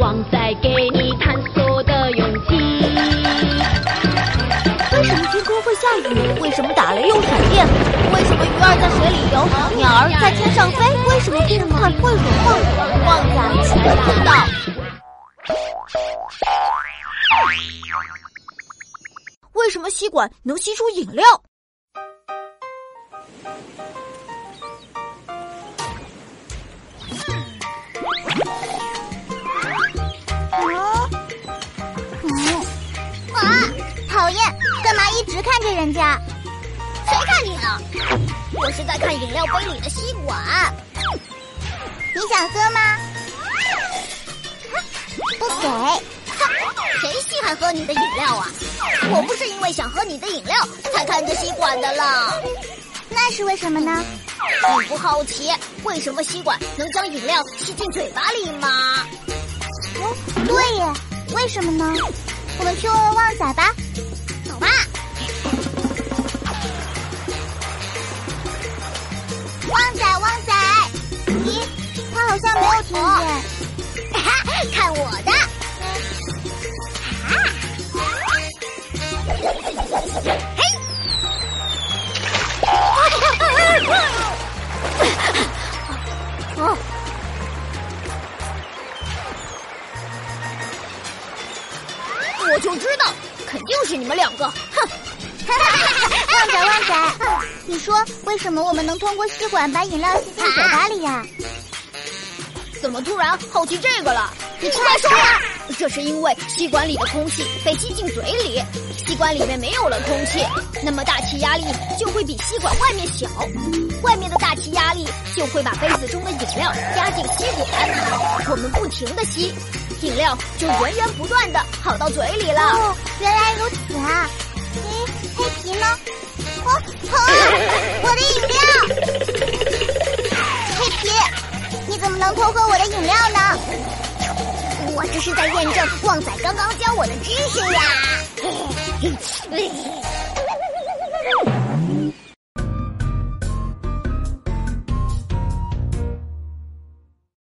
旺仔给你探索的勇气。为什么天空会下雨？为什么打雷又闪电？为什么鱼儿在水里游，鸟儿在天上飞？为什么冰块会融化？旺仔全知道。为什么吸管能吸出饮料？看着人家，谁看你了？我是在看饮料杯里的吸管。你想喝吗？不给。谁稀罕喝你的饮料啊？我不是因为想喝你的饮料才看着吸管的啦。那是为什么呢？你不好奇为什么吸管能将饮料吸进嘴巴里吗？哦，对耶，为什么呢？我们去问问旺仔吧。像没有听见。看我的！嘿！哦，我就知道，肯定是你们两个！哼！旺仔，旺仔，你说为什么我们能通过吸管把饮料吸进嘴巴里呀？怎么突然好奇这个了？你快说呀！这是因为吸管里的空气被吸进嘴里，吸管里面没有了空气，那么大气压力就会比吸管外面小，外面的大气压力就会把杯子中的饮料压进吸管，我们不停的吸，饮料就源源不断的跑到嘴里了。哦，原来如此啊！咦，黑皮呢？哦，好啊我的要呢？我这是在验证旺仔刚刚教我的知识呀！